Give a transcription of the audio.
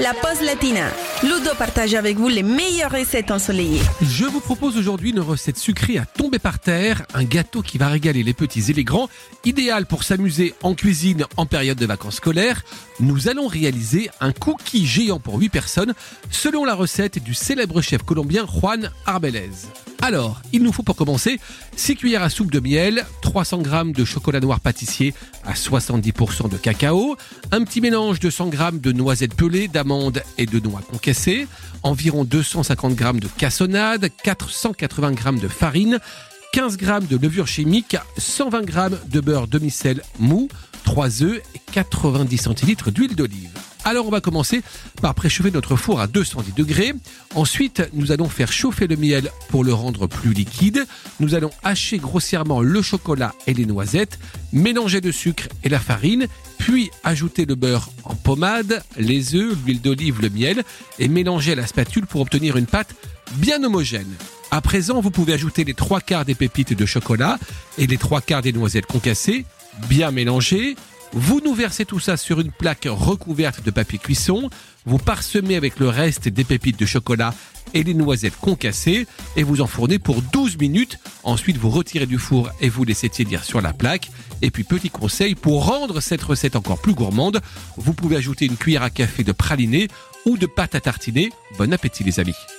la pause latina. Ludo partage avec vous les meilleures recettes ensoleillées. Je vous propose aujourd'hui une recette sucrée à tomber par terre, un gâteau qui va régaler les petits et les grands, idéal pour s'amuser en cuisine en période de vacances scolaires. Nous allons réaliser un cookie géant pour 8 personnes, selon la recette du célèbre chef colombien Juan Arbelez. Alors, il nous faut pour commencer 6 cuillères à soupe de miel, 300 g de chocolat noir pâtissier à 70% de cacao, un petit mélange de 100 g de noisettes pelées, d'amandes et de noix concassées, environ 250 g de cassonade, 480 g de farine, 15 g de levure chimique, 120 g de beurre demi-sel mou, 3 œufs et 90 centilitres d'huile d'olive. Alors on va commencer par préchauffer notre four à 210 degrés. Ensuite, nous allons faire chauffer le miel pour le rendre plus liquide. Nous allons hacher grossièrement le chocolat et les noisettes, mélanger le sucre et la farine, puis ajouter le beurre en pommade, les œufs, l'huile d'olive, le miel et mélanger à la spatule pour obtenir une pâte bien homogène. À présent, vous pouvez ajouter les trois quarts des pépites de chocolat et les trois quarts des noisettes concassées, bien mélangées. Vous nous versez tout ça sur une plaque recouverte de papier cuisson, vous parsemez avec le reste des pépites de chocolat et les noisettes concassées et vous enfournez pour 12 minutes. Ensuite, vous retirez du four et vous laissez tiédir sur la plaque. Et puis, petit conseil, pour rendre cette recette encore plus gourmande, vous pouvez ajouter une cuillère à café de praliné ou de pâte à tartiner. Bon appétit les amis